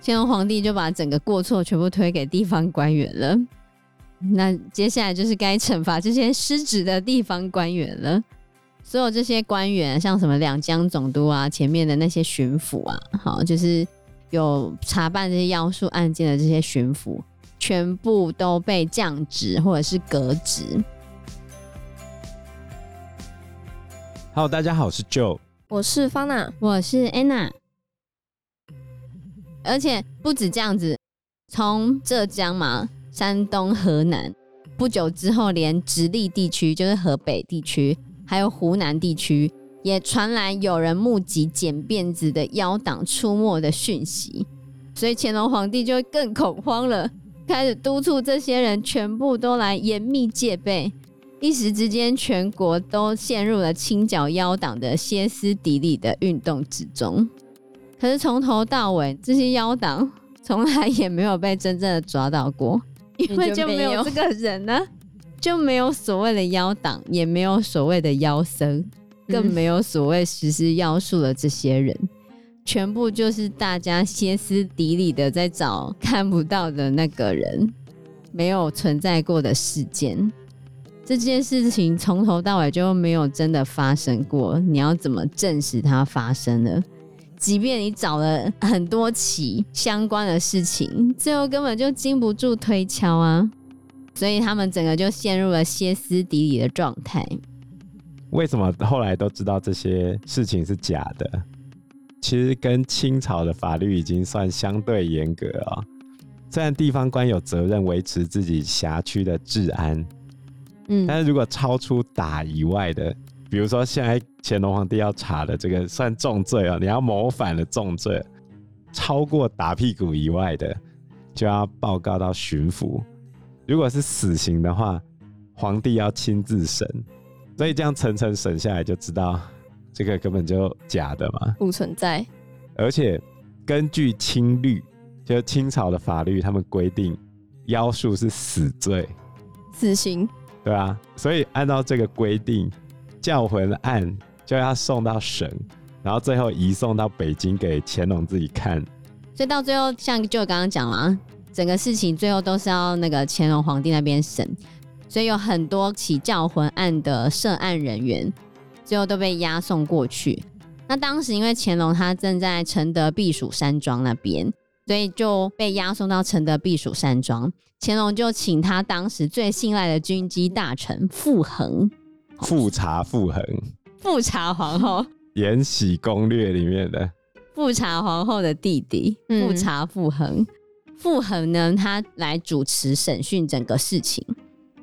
乾隆皇帝就把整个过错全部推给地方官员了。那接下来就是该惩罚这些失职的地方官员了。所有这些官员，像什么两江总督啊，前面的那些巡抚啊，好，就是有查办这些妖术案件的这些巡抚，全部都被降职或者是革职。Hello，大家好，我是 Joe，我是方娜，我是 Anna。而且不止这样子，从浙江嘛、山东、河南，不久之后，连直隶地区，就是河北地区。还有湖南地区也传来有人目击剪辫子的妖党出没的讯息，所以乾隆皇帝就更恐慌了，开始督促这些人全部都来严密戒备。一时之间，全国都陷入了清剿妖党的歇斯底里的运动之中。可是从头到尾，这些妖党从来也没有被真正的抓到过，因为就没有这个人呢。就没有所谓的妖党，也没有所谓的妖僧，更没有所谓实施妖术的这些人，嗯，全部就是大家歇斯底里的在找看不到的那个人，没有存在过的事件。这件事情从头到尾就没有真的发生过，你要怎么证实它发生了？即便你找了很多起相关的事情，最后根本就经不住推敲啊！所以他们整个就陷入了歇斯底里的状态。为什么后来都知道这些事情是假的？其实跟清朝的法律已经算相对严格了。虽然地方官有责任维持自己辖区的治安，嗯，但是如果超出打以外的，比如说现在乾隆皇帝要查的这个算重罪哦，你要谋反的重罪，超过打屁股以外的，就要报告到巡抚。如果是死刑的话，皇帝要亲自审，所以这样层层审下来，就知道这个根本就假的嘛，不存在。而且根据清律，就清朝的法律，他们规定妖术是死罪，死刑，对啊，所以按照这个规定，教魂案就要送到省，然后最后移送到北京给乾隆自己看。所以到最后，像就刚刚讲了啊。整个事情最后都是要那个乾隆皇帝那边审，所以有很多起教魂案的涉案人员，最后都被押送过去。那当时因为乾隆他正在承德避暑山庄那边，所以就被押送到承德避暑山庄。乾隆就请他当时最信赖的军机大臣傅恒，富察傅恒，富察皇后，《延禧攻略》里面的。富察皇后的弟弟，富察傅恒。傅恒呢，他来主持审讯整个事情，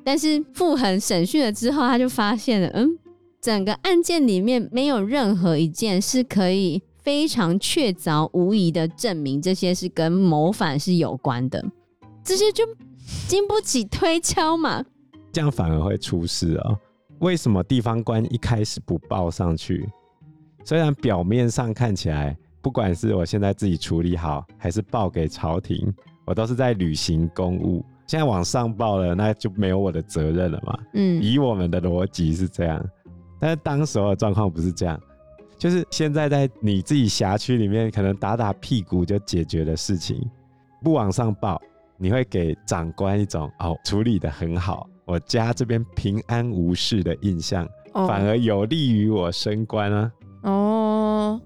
但是傅恒审讯了之后，他就发现了，嗯，整个案件里面没有任何一件是可以非常确凿无疑的证明这些是跟谋反是有关的，这些就经不起推敲嘛，这样反而会出事哦。为什么地方官一开始不报上去？虽然表面上看起来。不管是我现在自己处理好，还是报给朝廷，我都是在履行公务。现在往上报了，那就没有我的责任了嘛。嗯，以我们的逻辑是这样，但是当时候的状况不是这样，就是现在在你自己辖区里面，可能打打屁股就解决的事情，不往上报，你会给长官一种哦处理得很好，我家这边平安无事的印象，哦、反而有利于我升官啊。哦。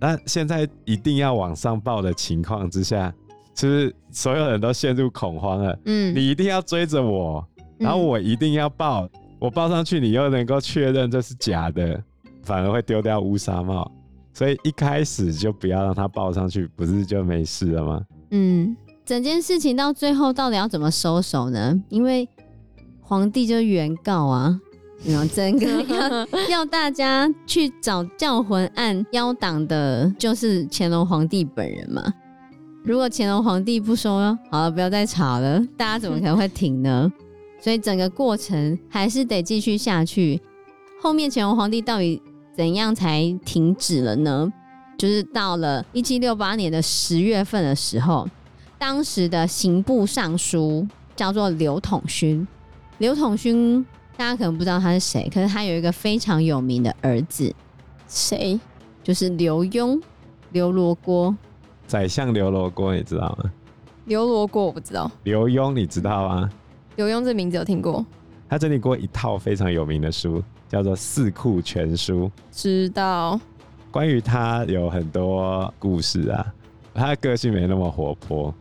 那现在一定要往上报的情况之下，是不是所有人都陷入恐慌了？嗯，你一定要追着我，然后我一定要报，嗯、我报上去，你又能够确认这是假的，反而会丢掉乌纱帽。所以一开始就不要让他抱上去，不是就没事了吗？嗯，整件事情到最后到底要怎么收手呢？因为皇帝就原告啊。然后整个 要要大家去找教魂案妖党的，就是乾隆皇帝本人嘛。如果乾隆皇帝不说，好了，不要再吵了，大家怎么可能会停呢？所以整个过程还是得继续下去。后面乾隆皇帝到底怎样才停止了呢？就是到了一七六八年的十月份的时候，当时的刑部尚书叫做刘统勋，刘统勋。大家可能不知道他是谁，可是他有一个非常有名的儿子，谁？就是刘墉、刘罗锅。宰相刘罗锅，你知道吗？刘罗锅我不知道。刘墉你知道吗？刘墉这名字有听过。他整理过一套非常有名的书，叫做《四库全书》。知道。关于他有很多故事啊。他的个性没那么活泼，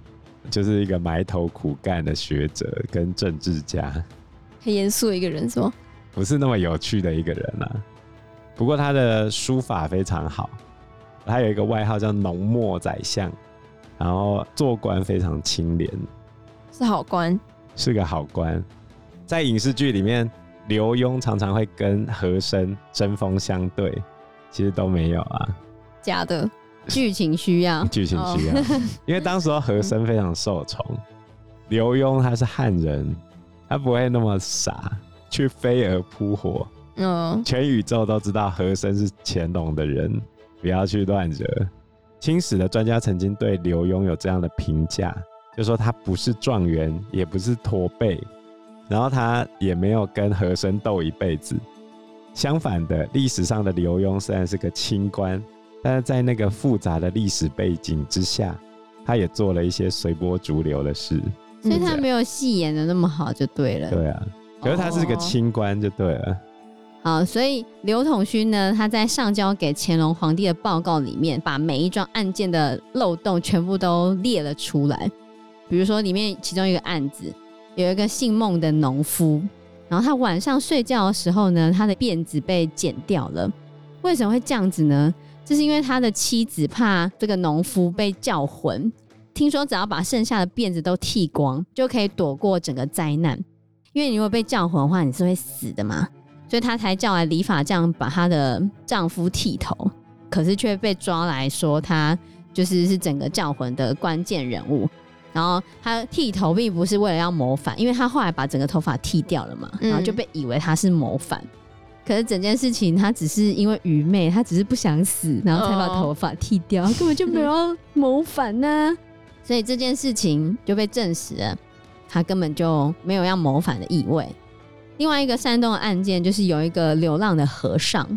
就是一个埋头苦干的学者跟政治家。很严肃的一个人是吗？不是那么有趣的一个人啊。不过他的书法非常好，他有一个外号叫“浓墨宰相”，然后做官非常清廉，是好官，是个好官。在影视剧里面，刘墉常常会跟和珅针锋相对，其实都没有啊，假的。剧情需要，剧情需要，因为当时和珅非常受宠，刘墉他是汉人，他不会那么傻去飞蛾扑火。嗯，全宇宙都知道和珅是乾隆的人，不要去乱惹。清史的专家曾经对刘墉有这样的评价，就说他不是状元，也不是驼背，然后他也没有跟和珅斗一辈子。相反的，历史上的刘墉虽然是个清官。但是在那个复杂的历史背景之下，他也做了一些随波逐流的事，所以他没有戏演的那么好，就对了。对啊，可是他是个清官，就对了。哦。好，所以刘统勋呢，他在上交给乾隆皇帝的报告里面，把每一桩案件的漏洞全部都列了出来。比如说，里面其中一个案子，有一个姓孟的农夫，然后他晚上睡觉的时候呢，他的辫子被剪掉了。为什么会这样子呢？这是因为他的妻子怕这个农夫被叫魂，听说只要把剩下的辫子都剃光，就可以躲过整个灾难。因为你如果被叫魂的话，你是会死的嘛，所以他才叫来理发匠把他的丈夫剃头，可是却被抓来说他就是是整个叫魂的关键人物。然后他剃头并不是为了要谋反，因为他后来把整个头发剃掉了嘛，然后就被以为他是谋反。可是整件事情，他只是因为愚昧，他只是不想死，然后才把头发剃掉，根本就没有谋反呢。所以这件事情就被证实了，他根本就没有要谋反的意味。另外一个山东的案件，就是有一个流浪的和尚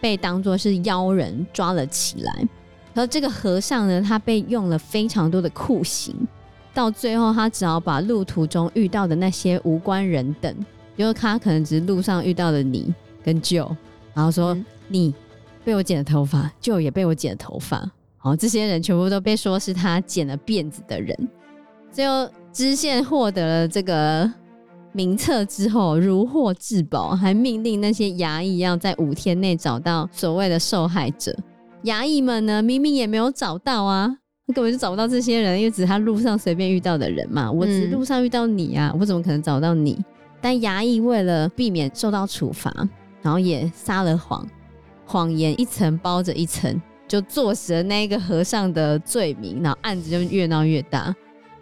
被当作是妖人抓了起来，然后这个和尚呢，他被用了非常多的酷刑，到最后他只好把路途中遇到的那些无关人等，因为他可能只是路上遇到的你。跟舅，然后说、嗯、你被我剪了头发，舅也被我剪了头发，好，这些人全部都被说是他剪了辫子的人。最后知县获得了这个名册之后，如获至宝，还命令那些衙役要在五天内找到所谓的受害者。衙役们呢，明明也没有找到啊，他根本就找不到这些人，因为只是他路上随便遇到的人嘛。我只是路上遇到你啊，我怎么可能找到你？但衙役为了避免受到处罚。然后也撒了谎，谎言一层包着一层，就坐实了那个和尚的罪名，然后案子就越闹越大。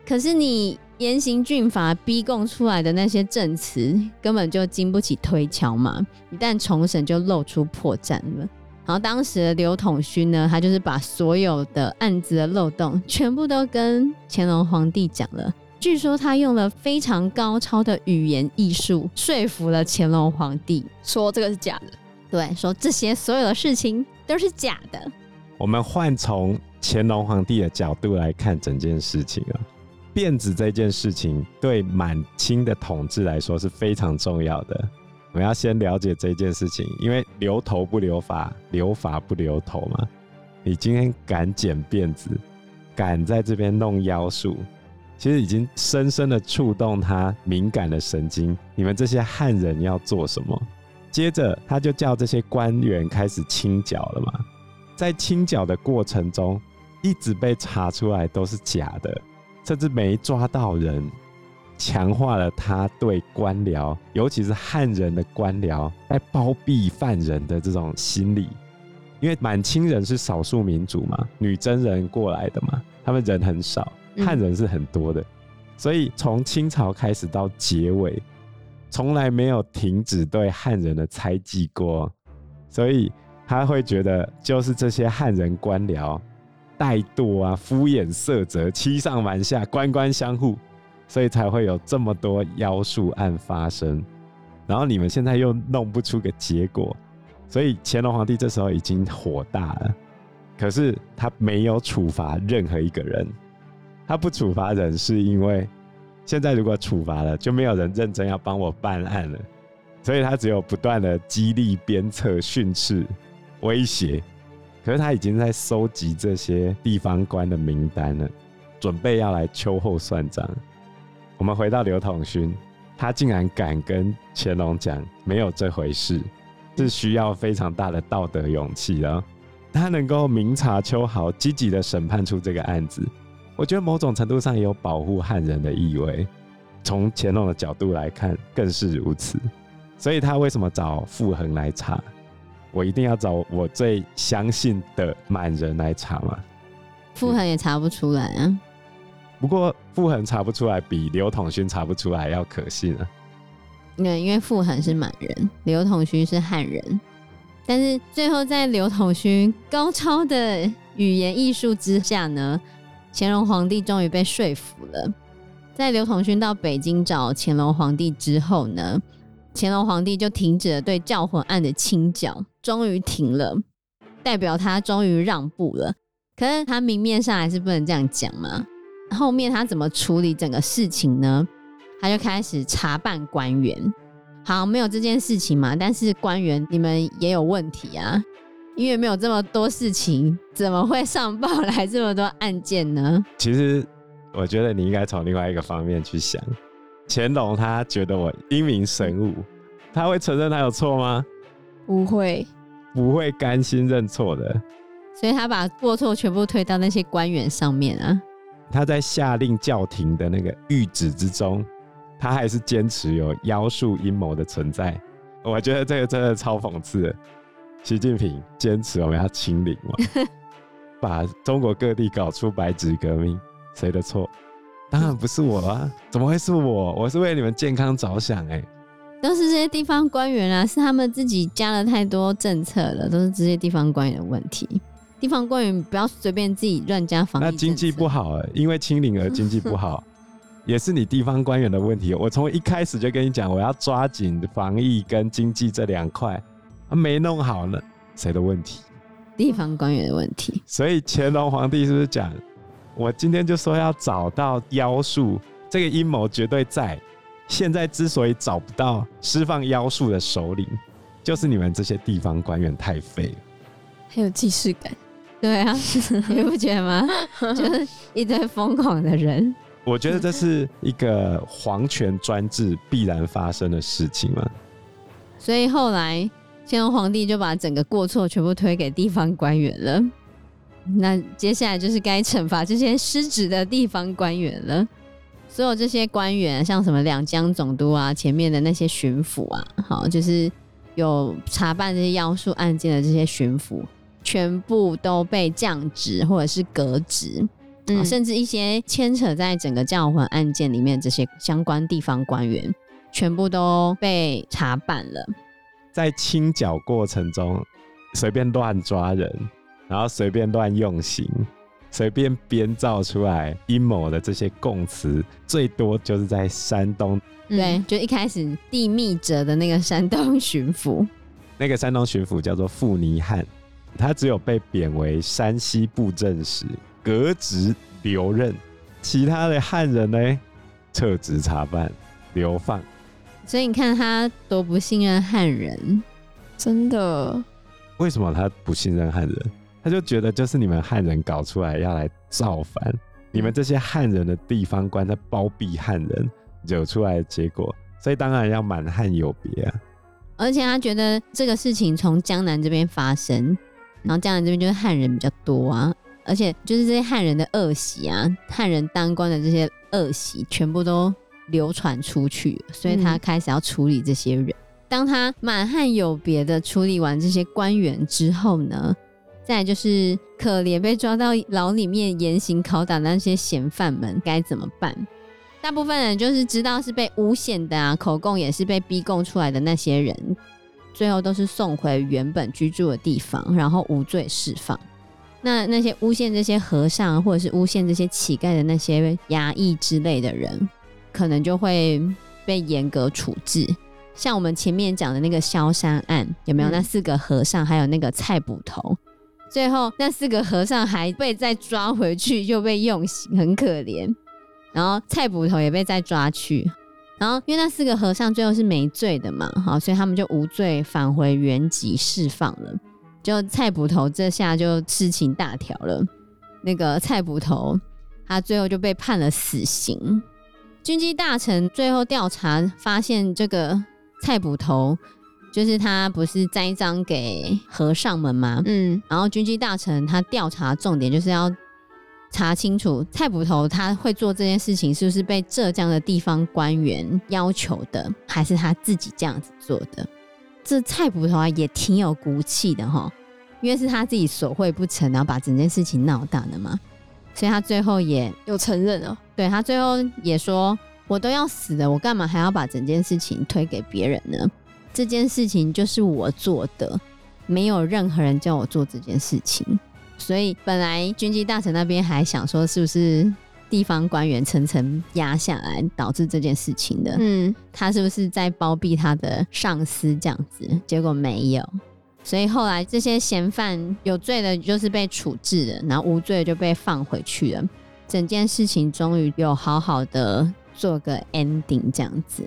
可是你严刑峻法逼供出来的那些证词，根本就经不起推敲嘛！一旦重审，就露出破绽了。然后当时的刘统勋呢，他就是把所有的案子的漏洞全部都跟乾隆皇帝讲了。据说他用了非常高超的语言艺术，说服了乾隆皇帝，说这个是假的。对，说这些所有的事情都是假的。我们换从乾隆皇帝的角度来看整件事情啊，辫子这件事情对满清的统治来说是非常重要的。我们要先了解这件事情，因为留头不留发，留发不留头嘛。你今天敢剪辫子，敢在这边弄妖术。其实已经深深的触动他敏感的神经。你们这些汉人要做什么？接着他就叫这些官员开始清剿了嘛。在清剿的过程中，一直被查出来都是假的，甚至没抓到人，强化了他对官僚，尤其是汉人的官僚在包庇犯人的这种心理。因为满清人是少数民族嘛，女真人过来的嘛，他们人很少。汉人是很多的，所以从清朝开始到结尾，从来没有停止对汉人的猜忌过，所以他会觉得就是这些汉人官僚怠惰啊、敷衍塞责、欺上瞒下、官官相护，所以才会有这么多妖术案发生。然后你们现在又弄不出个结果，所以乾隆皇帝这时候已经火大了，可是他没有处罚任何一个人。他不处罚人，是因为现在如果处罚了，就没有人认真要帮我办案了。所以他只有不断的激励、鞭策、训斥、威胁。可是他已经在收集这些地方官的名单了，准备要来秋后算账。我们回到刘统勋，他竟然敢跟乾隆讲没有这回事，是需要非常大的道德勇气的。他能够明察秋毫，积极的审判出这个案子，我觉得某种程度上也有保护汉人的意味。从乾隆的角度来看，更是如此。所以他为什么找傅恒来查？我一定要找我最相信的满人来查嘛？傅恒也查不出来啊。不过傅恒查不出来，比刘统勋查不出来要可信啊。对，因为傅恒是满人，刘统勋是汉人。但是最后在刘统勋高超的语言艺术之下呢，乾隆皇帝终于被说服了。在刘统勋到北京找乾隆皇帝之后呢，乾隆皇帝就停止了对教魂案的清剿，终于停了，代表他终于让步了。可是他明面上还是不能这样讲嘛。后面他怎么处理整个事情呢？他就开始查办官员。好，没有这件事情嘛，但是官员你们也有问题啊，因为没有这么多事情，怎么会上报来这么多案件呢？其实我觉得你应该从另外一个方面去想。乾隆他觉得我英明神武，他会承认他有错吗？不会，不会甘心认错的。所以他把过错全部推到那些官员上面啊。他在下令叫停的那个谕旨之中，他还是坚持有妖术阴谋的存在。我觉得这个真的超讽刺的。习近平坚持我们要清零嘛，把中国各地搞出白纸革命，谁的错？当然不是我啊！怎么会是我？我是为你们健康着想哎、欸。都是这些地方官员啊，是他们自己加了太多政策了，都是这些地方官员的问题。地方官员不要随便自己乱加防疫。那经济不好因为清零而经济不好，也是你地方官员的问题。我从一开始就跟你讲，我要抓紧防疫跟经济这两块，没弄好呢，谁的问题？地方官员的问题。所以乾隆皇帝是不是讲？我今天就说要找到妖术，这个阴谋绝对在。现在之所以找不到释放妖术的首领，就是你们这些地方官员太废了，很有既视感。对啊，你不觉得吗？就是一堆疯狂的人。我觉得这是一个皇权专制必然发生的事情嘛。所以后来乾隆皇帝就把整个过错全部推给地方官员了。那接下来就是该惩罚这些失职的地方官员了。所有这些官员，像什么两江总督啊，前面的那些巡抚啊，好，就是有查办这些要素案件的这些巡抚，全部都被降职或者是革职，嗯，甚至一些牵扯在整个教魂案件里面这些相关地方官员，全部都被查办了。在清剿过程中，随便乱抓人。然后随便乱用刑，随便编造出来阴谋的这些供词，最多就是在山东。对，就一开始地密折的那个山东巡抚，那个山东巡抚叫做傅尼汉，他只有被贬为山西布政使，革职留任，其他的汉人呢，撤职查办，流放。所以你看他多不信任汉人，真的？为什么他不信任汉人？他就觉得就是你们汉人搞出来要来造反，你们这些汉人的地方官在包庇汉人，惹出来的结果，所以当然要满汉有别啊。而且他觉得这个事情从江南这边发生，然后江南这边就是汉人比较多啊，而且就是这些汉人的恶习啊，汉人当官的这些恶习全部都流传出去，所以他开始要处理这些人。嗯、当他满汉有别的处理完这些官员之后呢，再就是可怜被抓到牢里面严刑拷打的那些嫌犯们该怎么办？大部分人就是知道是被诬陷的啊，口供也是被逼供出来的那些人，最后都是送回原本居住的地方，然后无罪释放。那那些诬陷这些和尚或者是诬陷这些乞丐的那些衙役之类的人，可能就会被严格处置。像我们前面讲的那个萧山案，有没有、嗯、那四个和尚，还有那个蔡捕头，最后那四个和尚还被再抓回去，又被用刑，很可怜。然后蔡捕头也被再抓去，然后因为那四个和尚最后是没罪的嘛，好，所以他们就无罪返回原籍释放了。就蔡捕头这下就事情大条了，那个蔡捕头他最后就被判了死刑。军机大臣最后调查发现，这个蔡捕头就是他不是栽赃给和尚们吗？嗯，然后军机大臣他调查重点就是要。查清楚蔡捕头他会做这件事情是不是被浙江的地方官员要求的，还是他自己这样子做的？这蔡捕头啊也挺有骨气的哈，因为是他自己索贿不成，然后把整件事情闹大的嘛，所以他最后也有承认了。对，他最后也说：“我都要死了，我干嘛还要把整件事情推给别人呢？这件事情就是我做的，没有任何人叫我做这件事情。”所以本来军机大臣那边还想说，是不是地方官员层层压下来导致这件事情的？嗯，他是不是在包庇他的上司这样子？结果没有。所以后来这些嫌犯有罪的，就是被处置了，然后无罪就被放回去了。整件事情终于有好好的做个 ending 这样子。